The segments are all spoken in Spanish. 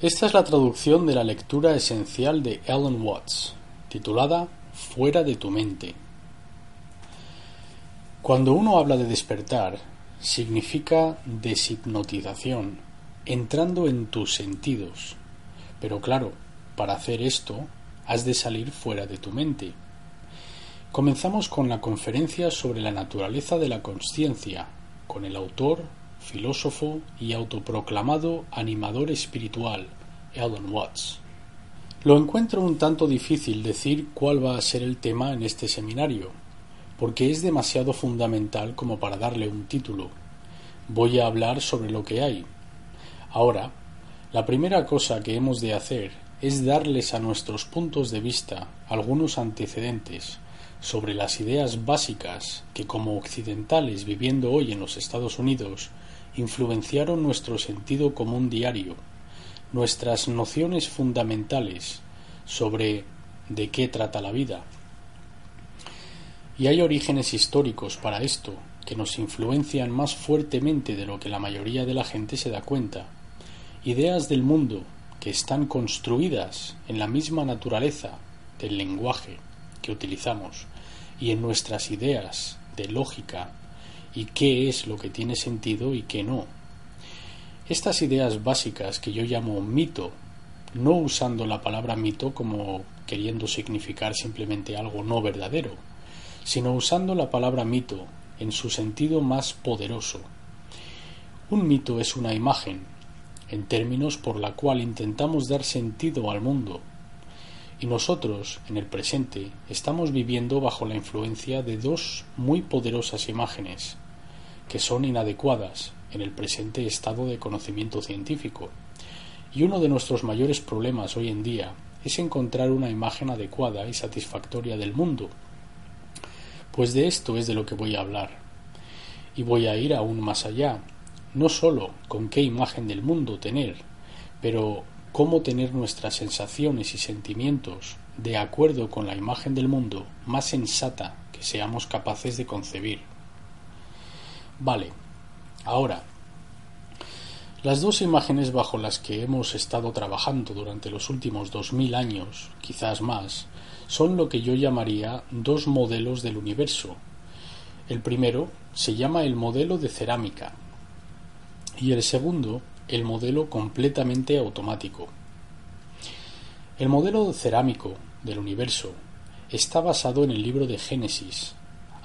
Esta es la traducción de la lectura esencial de Ellen Watts, titulada Fuera de tu mente. Cuando uno habla de despertar, significa deshipnotización, entrando en tus sentidos. Pero claro, para hacer esto, has de salir fuera de tu mente. Comenzamos con la conferencia sobre la naturaleza de la conciencia, con el autor filósofo y autoproclamado animador espiritual, Alan Watts. Lo encuentro un tanto difícil decir cuál va a ser el tema en este seminario, porque es demasiado fundamental como para darle un título. Voy a hablar sobre lo que hay. Ahora, la primera cosa que hemos de hacer es darles a nuestros puntos de vista algunos antecedentes sobre las ideas básicas que como occidentales viviendo hoy en los Estados Unidos influenciaron nuestro sentido común diario, nuestras nociones fundamentales sobre de qué trata la vida. Y hay orígenes históricos para esto que nos influencian más fuertemente de lo que la mayoría de la gente se da cuenta. Ideas del mundo que están construidas en la misma naturaleza del lenguaje que utilizamos y en nuestras ideas de lógica y qué es lo que tiene sentido y qué no. Estas ideas básicas que yo llamo mito, no usando la palabra mito como queriendo significar simplemente algo no verdadero, sino usando la palabra mito en su sentido más poderoso. Un mito es una imagen, en términos por la cual intentamos dar sentido al mundo, y nosotros, en el presente, estamos viviendo bajo la influencia de dos muy poderosas imágenes, que son inadecuadas en el presente estado de conocimiento científico. Y uno de nuestros mayores problemas hoy en día es encontrar una imagen adecuada y satisfactoria del mundo. Pues de esto es de lo que voy a hablar. Y voy a ir aún más allá, no sólo con qué imagen del mundo tener, pero cómo tener nuestras sensaciones y sentimientos de acuerdo con la imagen del mundo más sensata que seamos capaces de concebir. Vale, ahora, las dos imágenes bajo las que hemos estado trabajando durante los últimos dos mil años, quizás más, son lo que yo llamaría dos modelos del universo. El primero se llama el modelo de cerámica y el segundo el modelo completamente automático. El modelo cerámico del universo está basado en el libro de Génesis,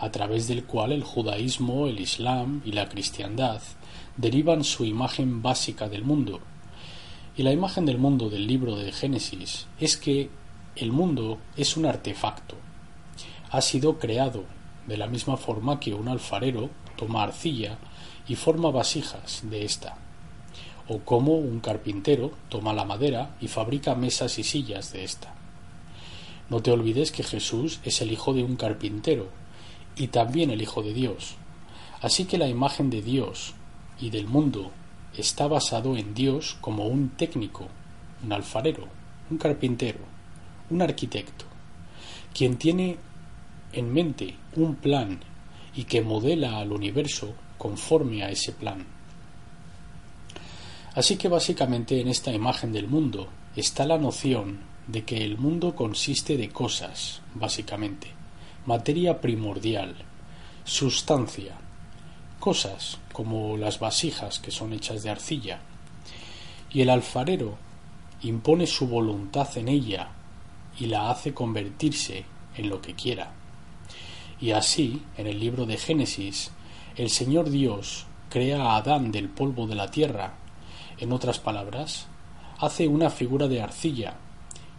a través del cual el judaísmo, el islam y la cristiandad derivan su imagen básica del mundo. Y la imagen del mundo del libro de Génesis es que el mundo es un artefacto. Ha sido creado de la misma forma que un alfarero toma arcilla y forma vasijas de ésta o como un carpintero toma la madera y fabrica mesas y sillas de ésta. No te olvides que Jesús es el hijo de un carpintero y también el hijo de Dios. Así que la imagen de Dios y del mundo está basado en Dios como un técnico, un alfarero, un carpintero, un arquitecto, quien tiene en mente un plan y que modela al universo conforme a ese plan. Así que básicamente en esta imagen del mundo está la noción de que el mundo consiste de cosas, básicamente, materia primordial, sustancia, cosas como las vasijas que son hechas de arcilla, y el alfarero impone su voluntad en ella y la hace convertirse en lo que quiera. Y así, en el libro de Génesis, el Señor Dios crea a Adán del polvo de la tierra. En otras palabras, hace una figura de arcilla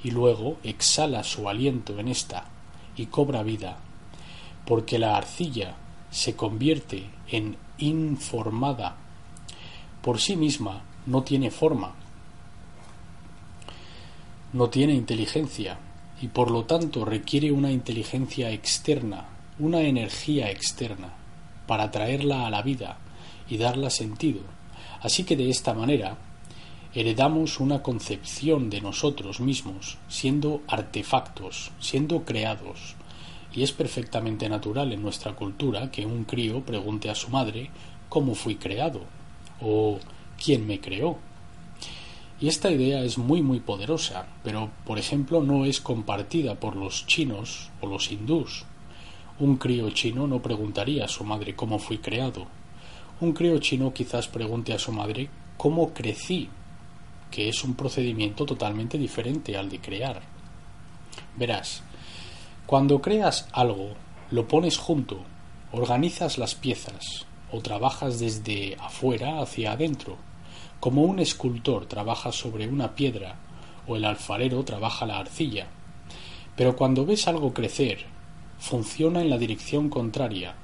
y luego exhala su aliento en ésta y cobra vida, porque la arcilla se convierte en informada. Por sí misma no tiene forma, no tiene inteligencia y por lo tanto requiere una inteligencia externa, una energía externa, para traerla a la vida y darla sentido Así que de esta manera heredamos una concepción de nosotros mismos siendo artefactos, siendo creados, y es perfectamente natural en nuestra cultura que un crío pregunte a su madre cómo fui creado o quién me creó. Y esta idea es muy muy poderosa, pero por ejemplo no es compartida por los chinos o los hindús. Un crío chino no preguntaría a su madre cómo fui creado. Un crío chino quizás pregunte a su madre cómo crecí, que es un procedimiento totalmente diferente al de crear. Verás, cuando creas algo, lo pones junto, organizas las piezas o trabajas desde afuera hacia adentro, como un escultor trabaja sobre una piedra o el alfarero trabaja la arcilla. Pero cuando ves algo crecer, funciona en la dirección contraria,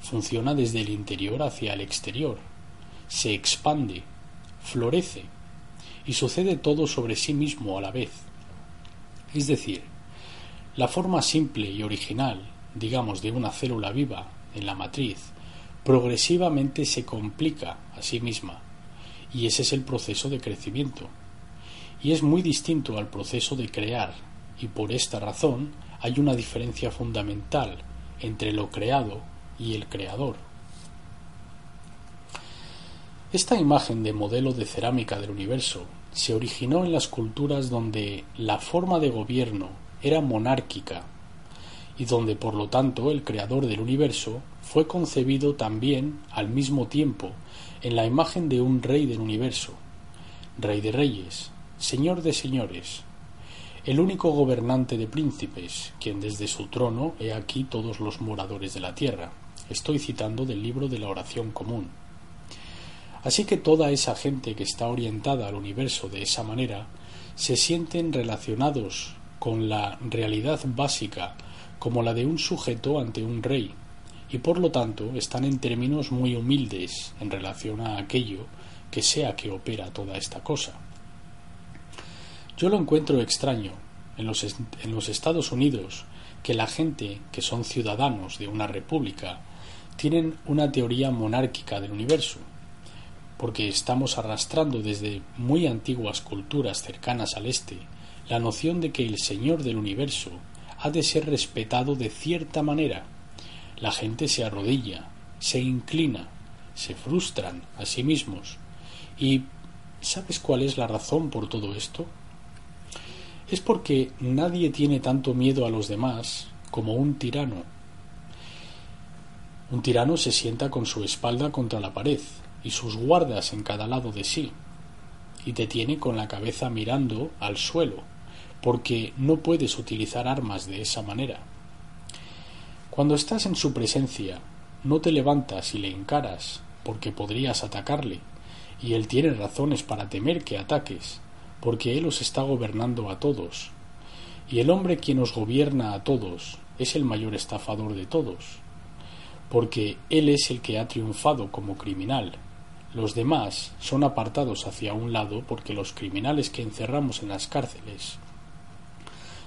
funciona desde el interior hacia el exterior, se expande, florece, y sucede todo sobre sí mismo a la vez. Es decir, la forma simple y original, digamos, de una célula viva en la matriz, progresivamente se complica a sí misma, y ese es el proceso de crecimiento. Y es muy distinto al proceso de crear, y por esta razón hay una diferencia fundamental entre lo creado y el creador. Esta imagen de modelo de cerámica del universo se originó en las culturas donde la forma de gobierno era monárquica y donde por lo tanto el creador del universo fue concebido también al mismo tiempo en la imagen de un rey del universo, rey de reyes, señor de señores, el único gobernante de príncipes, quien desde su trono he aquí todos los moradores de la tierra. Estoy citando del libro de la oración común. Así que toda esa gente que está orientada al universo de esa manera se sienten relacionados con la realidad básica como la de un sujeto ante un rey, y por lo tanto están en términos muy humildes en relación a aquello que sea que opera toda esta cosa. Yo lo encuentro extraño en los, en los Estados Unidos que la gente que son ciudadanos de una república tienen una teoría monárquica del universo, porque estamos arrastrando desde muy antiguas culturas cercanas al este la noción de que el Señor del universo ha de ser respetado de cierta manera. La gente se arrodilla, se inclina, se frustran a sí mismos. ¿Y sabes cuál es la razón por todo esto? Es porque nadie tiene tanto miedo a los demás como un tirano. Un tirano se sienta con su espalda contra la pared y sus guardas en cada lado de sí, y te tiene con la cabeza mirando al suelo, porque no puedes utilizar armas de esa manera. Cuando estás en su presencia, no te levantas y le encaras, porque podrías atacarle, y él tiene razones para temer que ataques, porque él os está gobernando a todos, y el hombre quien os gobierna a todos es el mayor estafador de todos, porque él es el que ha triunfado como criminal. Los demás son apartados hacia un lado porque los criminales que encerramos en las cárceles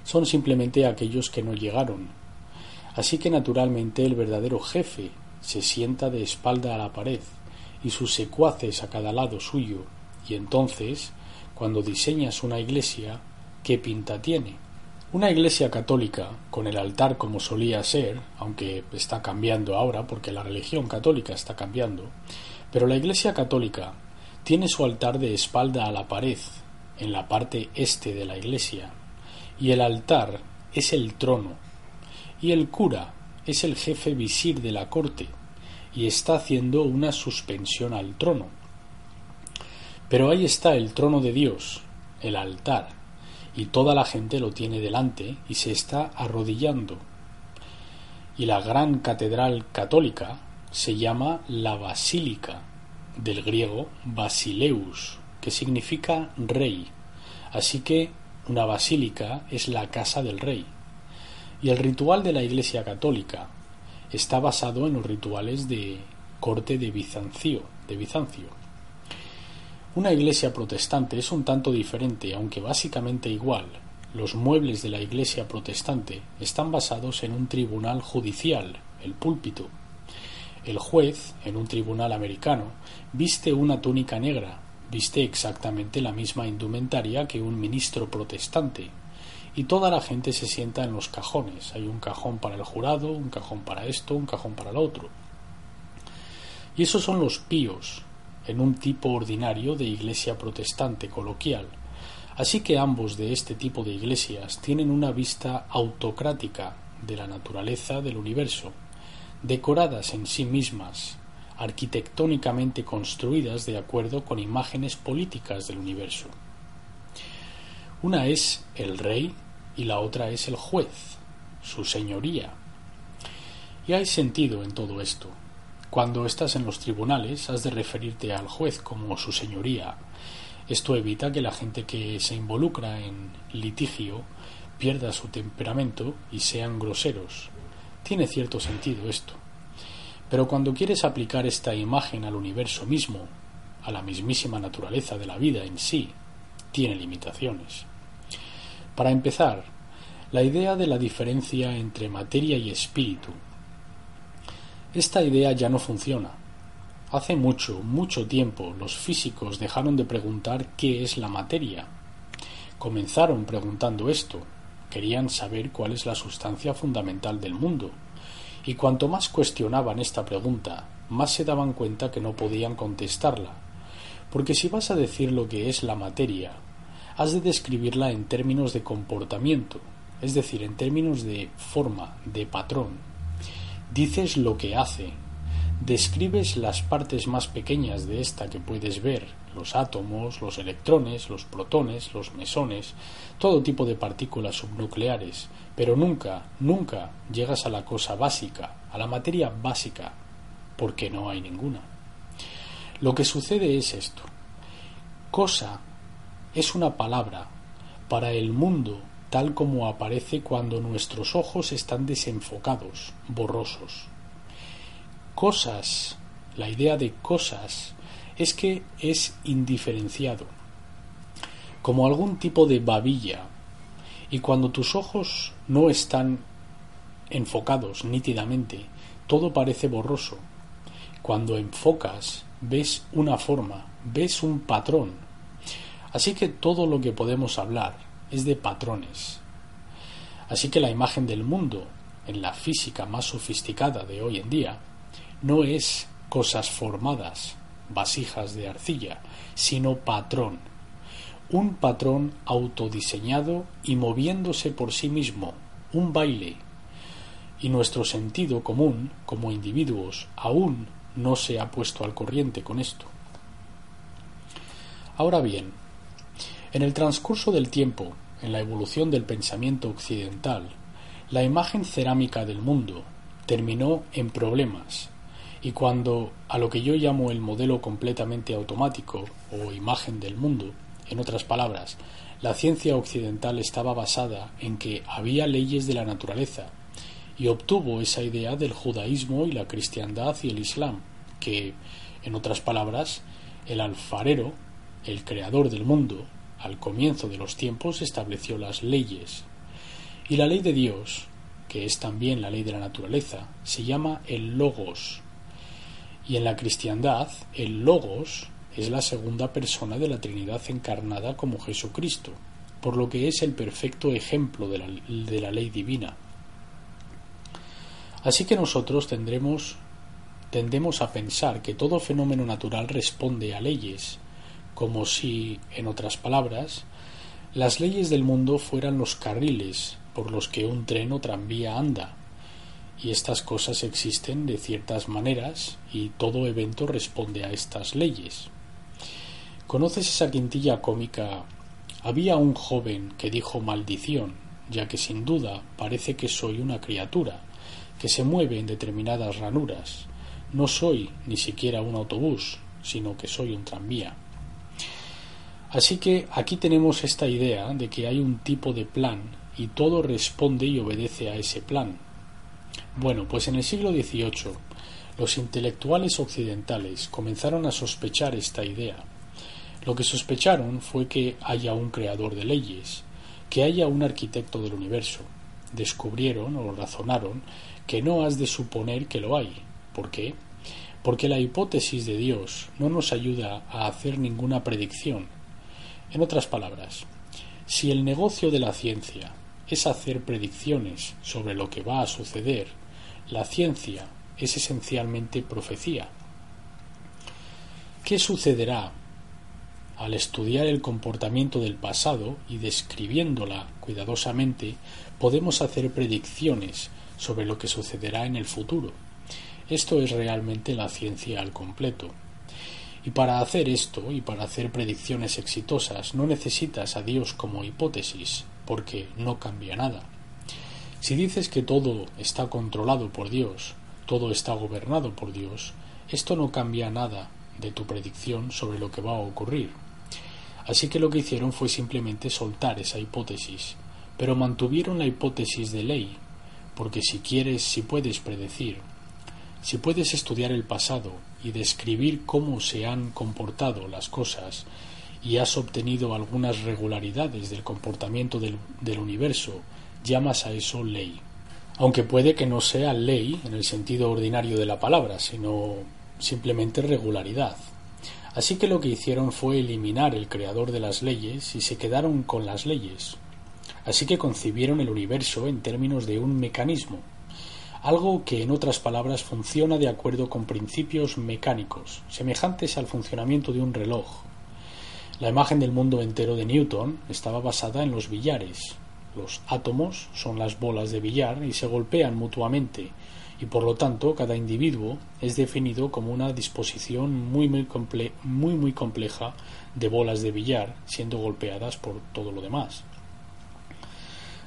son simplemente aquellos que no llegaron. Así que naturalmente el verdadero jefe se sienta de espalda a la pared y sus secuaces a cada lado suyo, y entonces, cuando diseñas una iglesia, ¿qué pinta tiene? Una iglesia católica, con el altar como solía ser, aunque está cambiando ahora porque la religión católica está cambiando, pero la iglesia católica tiene su altar de espalda a la pared, en la parte este de la iglesia, y el altar es el trono, y el cura es el jefe visir de la corte, y está haciendo una suspensión al trono. Pero ahí está el trono de Dios, el altar, y toda la gente lo tiene delante y se está arrodillando. Y la gran catedral católica se llama la Basílica, del griego Basileus, que significa rey. Así que una basílica es la casa del rey. Y el ritual de la Iglesia católica está basado en los rituales de corte de Bizancio, de Bizancio. Una iglesia protestante es un tanto diferente, aunque básicamente igual. Los muebles de la iglesia protestante están basados en un tribunal judicial, el púlpito. El juez, en un tribunal americano, viste una túnica negra, Viste exactamente la misma indumentaria que un ministro protestante, y toda la gente se sienta en los cajones. Hay un cajón para el jurado, un cajón para esto, un cajón para el otro. Y esos son los píos, en un tipo ordinario de iglesia protestante coloquial. Así que ambos de este tipo de iglesias tienen una vista autocrática de la naturaleza del universo, decoradas en sí mismas, arquitectónicamente construidas de acuerdo con imágenes políticas del universo. Una es el rey y la otra es el juez, su señoría. Y hay sentido en todo esto. Cuando estás en los tribunales has de referirte al juez como su señoría. Esto evita que la gente que se involucra en litigio pierda su temperamento y sean groseros. Tiene cierto sentido esto. Pero cuando quieres aplicar esta imagen al universo mismo, a la mismísima naturaleza de la vida en sí, tiene limitaciones. Para empezar, la idea de la diferencia entre materia y espíritu. Esta idea ya no funciona. Hace mucho, mucho tiempo los físicos dejaron de preguntar qué es la materia. Comenzaron preguntando esto, querían saber cuál es la sustancia fundamental del mundo, y cuanto más cuestionaban esta pregunta, más se daban cuenta que no podían contestarla, porque si vas a decir lo que es la materia, has de describirla en términos de comportamiento, es decir, en términos de forma, de patrón. Dices lo que hace, describes las partes más pequeñas de esta que puedes ver, los átomos, los electrones, los protones, los mesones, todo tipo de partículas subnucleares, pero nunca, nunca llegas a la cosa básica, a la materia básica, porque no hay ninguna. Lo que sucede es esto. Cosa es una palabra para el mundo tal como aparece cuando nuestros ojos están desenfocados, borrosos. Cosas, la idea de cosas, es que es indiferenciado, como algún tipo de babilla, y cuando tus ojos no están enfocados nítidamente, todo parece borroso. Cuando enfocas, ves una forma, ves un patrón. Así que todo lo que podemos hablar, es de patrones. Así que la imagen del mundo, en la física más sofisticada de hoy en día, no es cosas formadas, vasijas de arcilla, sino patrón. Un patrón autodiseñado y moviéndose por sí mismo, un baile. Y nuestro sentido común, como individuos, aún no se ha puesto al corriente con esto. Ahora bien, en el transcurso del tiempo, en la evolución del pensamiento occidental, la imagen cerámica del mundo terminó en problemas, y cuando a lo que yo llamo el modelo completamente automático o imagen del mundo, en otras palabras, la ciencia occidental estaba basada en que había leyes de la naturaleza, y obtuvo esa idea del judaísmo y la cristiandad y el islam, que, en otras palabras, el alfarero, el creador del mundo, al comienzo de los tiempos estableció las leyes. Y la ley de Dios, que es también la ley de la naturaleza, se llama el logos. Y en la cristiandad, el logos es la segunda persona de la Trinidad encarnada como Jesucristo, por lo que es el perfecto ejemplo de la, de la ley divina. Así que nosotros tendremos tendemos a pensar que todo fenómeno natural responde a leyes, como si, en otras palabras, las leyes del mundo fueran los carriles por los que un tren o tranvía anda, y estas cosas existen de ciertas maneras y todo evento responde a estas leyes. ¿Conoces esa quintilla cómica? Había un joven que dijo maldición, ya que sin duda parece que soy una criatura, que se mueve en determinadas ranuras. No soy ni siquiera un autobús, sino que soy un tranvía. Así que aquí tenemos esta idea de que hay un tipo de plan y todo responde y obedece a ese plan. Bueno, pues en el siglo XVIII los intelectuales occidentales comenzaron a sospechar esta idea. Lo que sospecharon fue que haya un creador de leyes, que haya un arquitecto del universo. Descubrieron o razonaron que no has de suponer que lo hay. ¿Por qué? Porque la hipótesis de Dios no nos ayuda a hacer ninguna predicción, en otras palabras, si el negocio de la ciencia es hacer predicciones sobre lo que va a suceder, la ciencia es esencialmente profecía. ¿Qué sucederá al estudiar el comportamiento del pasado y describiéndola cuidadosamente, podemos hacer predicciones sobre lo que sucederá en el futuro. Esto es realmente la ciencia al completo. Y para hacer esto y para hacer predicciones exitosas no necesitas a Dios como hipótesis, porque no cambia nada. Si dices que todo está controlado por Dios, todo está gobernado por Dios, esto no cambia nada de tu predicción sobre lo que va a ocurrir. Así que lo que hicieron fue simplemente soltar esa hipótesis, pero mantuvieron la hipótesis de ley, porque si quieres, si puedes predecir, si puedes estudiar el pasado y describir cómo se han comportado las cosas y has obtenido algunas regularidades del comportamiento del, universo, llamas a eso ley. Aunque puede que no sea ley en el sentido ordinario de la palabra, sino simplemente regularidad. Así que lo que hicieron fue eliminar el creador de las leyes y se quedaron con las leyes. Así que concibieron el universo en términos de un mecanismo, algo que en otras palabras funciona de acuerdo con principios mecánicos, semejantes al funcionamiento de un reloj. La imagen del mundo entero de Newton estaba basada en los billares. Los átomos son las bolas de billar y se golpean mutuamente, y por lo tanto cada individuo es definido como una disposición muy muy, compleja de bolas de billar siendo golpeadas por todo lo demás.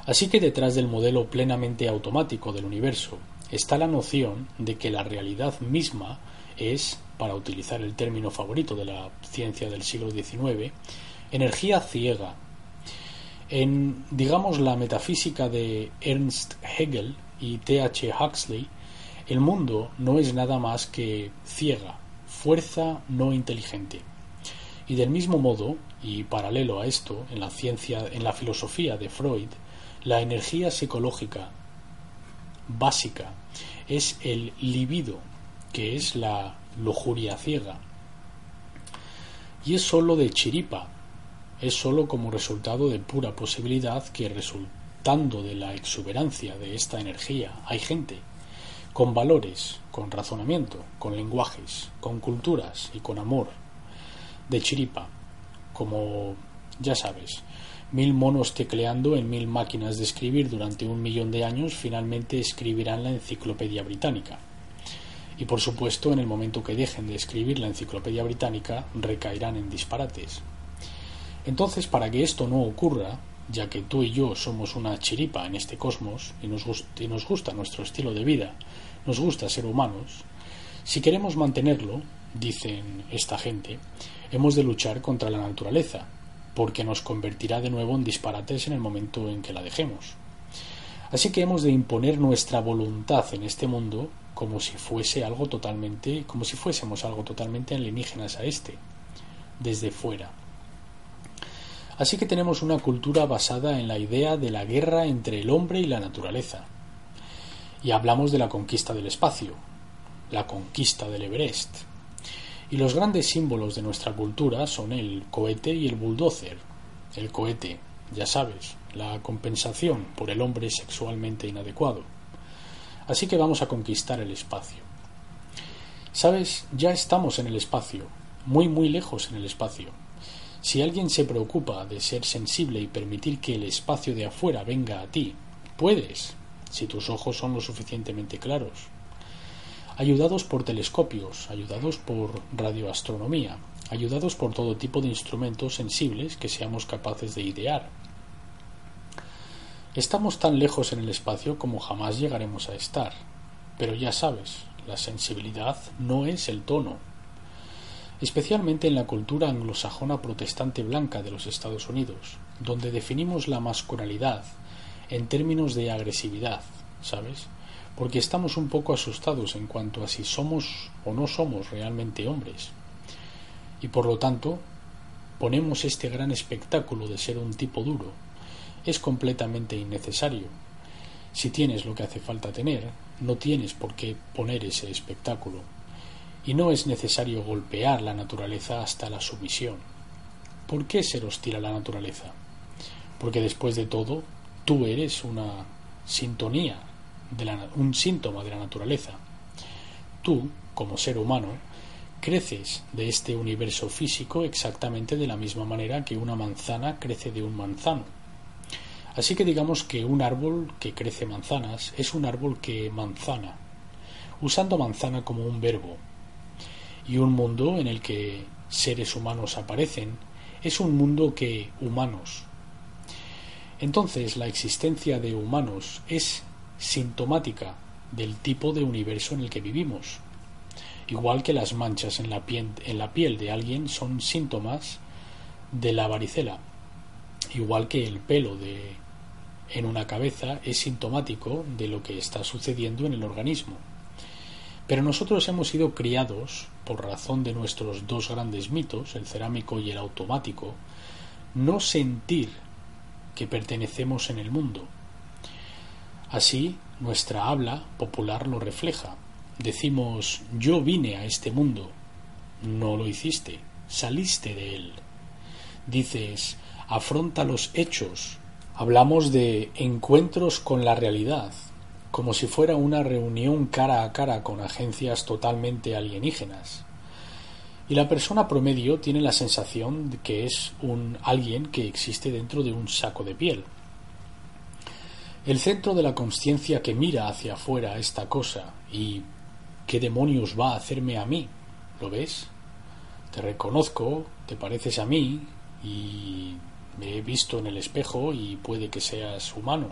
Así que detrás del modelo plenamente automático del universo está la noción de que la realidad misma es, para utilizar el término favorito de la ciencia del siglo XIX, energía ciega. En, digamos, la metafísica de Ernst Hegel y T. H. Huxley, el mundo no es nada más que ciega, fuerza no inteligente. Y del mismo modo, y paralelo a esto, en la ciencia, en la filosofía de Freud, la energía psicológica básica es el libido, que es la lujuria ciega. Y es sólo de chiripa, es sólo como resultado de pura posibilidad que resultando de la exuberancia de esta energía hay gente con valores, con razonamiento, con lenguajes, con culturas y con amor, de chiripa, como ya sabes, mil monos tecleando en mil máquinas de escribir durante un millón de años finalmente escribirán la enciclopedia británica. Y por supuesto, en el momento que dejen de escribir la enciclopedia británica, recaerán en disparates. Entonces, para que esto no ocurra, ya que tú y yo somos una chiripa en este cosmos y nos, y nos gusta nuestro estilo de vida, nos gusta ser humanos, si queremos mantenerlo, dicen esta gente, hemos de luchar contra la naturaleza, porque nos convertirá de nuevo en disparates en el momento en que la dejemos. Así que hemos de imponer nuestra voluntad en este mundo como si fuese algo totalmente, como si fuésemos algo totalmente alienígenas a este, desde fuera. Así que tenemos una cultura basada en la idea de la guerra entre el hombre y la naturaleza, y hablamos de la conquista del espacio, la conquista del Everest. Y los grandes símbolos de nuestra cultura son el cohete y el bulldozer. El cohete, ya sabes, la compensación por el hombre sexualmente inadecuado. Así que vamos a conquistar el espacio. Sabes, ya estamos en el espacio, muy muy lejos en el espacio. Si alguien se preocupa de ser sensible y permitir que el espacio de afuera venga a ti, puedes, si tus ojos son lo suficientemente claros. Ayudados por telescopios, ayudados por radioastronomía, ayudados por todo tipo de instrumentos sensibles que seamos capaces de idear. Estamos tan lejos en el espacio como jamás llegaremos a estar, pero ya sabes, la sensibilidad no es el tono. Especialmente en la cultura anglosajona protestante blanca de los Estados Unidos, donde definimos la masculinidad en términos de agresividad, ¿sabes? Porque estamos un poco asustados en cuanto a si somos o no somos realmente hombres. Y por lo tanto, ponemos este gran espectáculo de ser un tipo duro. Es completamente innecesario. Si tienes lo que hace falta tener, no tienes por qué poner ese espectáculo. Y no es necesario golpear la naturaleza hasta la sumisión. ¿Por qué ser hostil a la naturaleza? Porque después de todo, tú eres una sintonía, de un síntoma de la naturaleza. Tú, como ser humano, creces de este universo físico exactamente de la misma manera que una manzana crece de un manzano. Así que digamos que un árbol que crece manzanas es un árbol que manzana, usando manzana como un verbo. Y un mundo en el que seres humanos aparecen es un mundo que humanos. Entonces la existencia de humanos es sintomática del tipo de universo en el que vivimos. Igual que las manchas en la piel, en la piel de alguien son síntomas de la varicela. Igual que el pelo de en una cabeza es sintomático de lo que está sucediendo en el organismo. Pero nosotros hemos sido criados, por razón de nuestros dos grandes mitos, el cerámico y el automático, no sentir que pertenecemos en el mundo. Así, nuestra habla popular lo refleja. Decimos yo vine a este mundo. No lo hiciste, saliste de él. Dices afronta los hechos, Hablamos de encuentros con la realidad, como si fuera una reunión cara a cara con agencias totalmente alienígenas. Y la persona promedio tiene la sensación de que es un alguien que existe dentro de un saco de piel. El centro de la conciencia que mira hacia afuera esta cosa y ¿qué demonios va a hacerme a mí? ¿Lo ves? Te reconozco, te pareces a mí y me he visto en el espejo y puede que seas humano.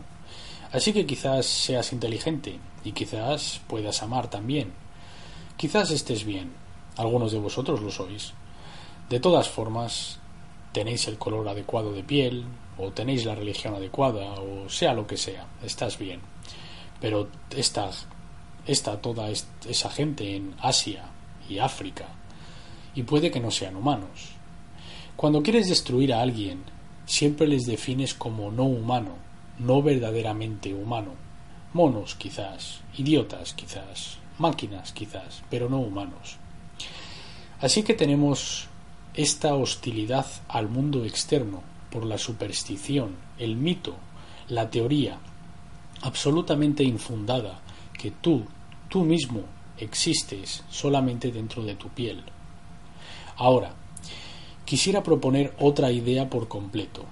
Así que quizás seas inteligente y quizás puedas amar también. Quizás estés bien. Algunos de vosotros lo sois. De todas formas, tenéis el color adecuado de piel, o tenéis la religión adecuada, o sea lo que sea, estás bien. Pero está, está toda esa gente en Asia y África, y puede que no sean humanos. Cuando quieres destruir a alguien, siempre les defines como no humano, no verdaderamente humano. Monos quizás, idiotas quizás, máquinas quizás, pero no humanos. Así que tenemos esta hostilidad al mundo externo por la superstición, el mito, la teoría, absolutamente infundada, que tú, tú mismo, existes solamente dentro de tu piel. Ahora, quisiera proponer otra idea por completo.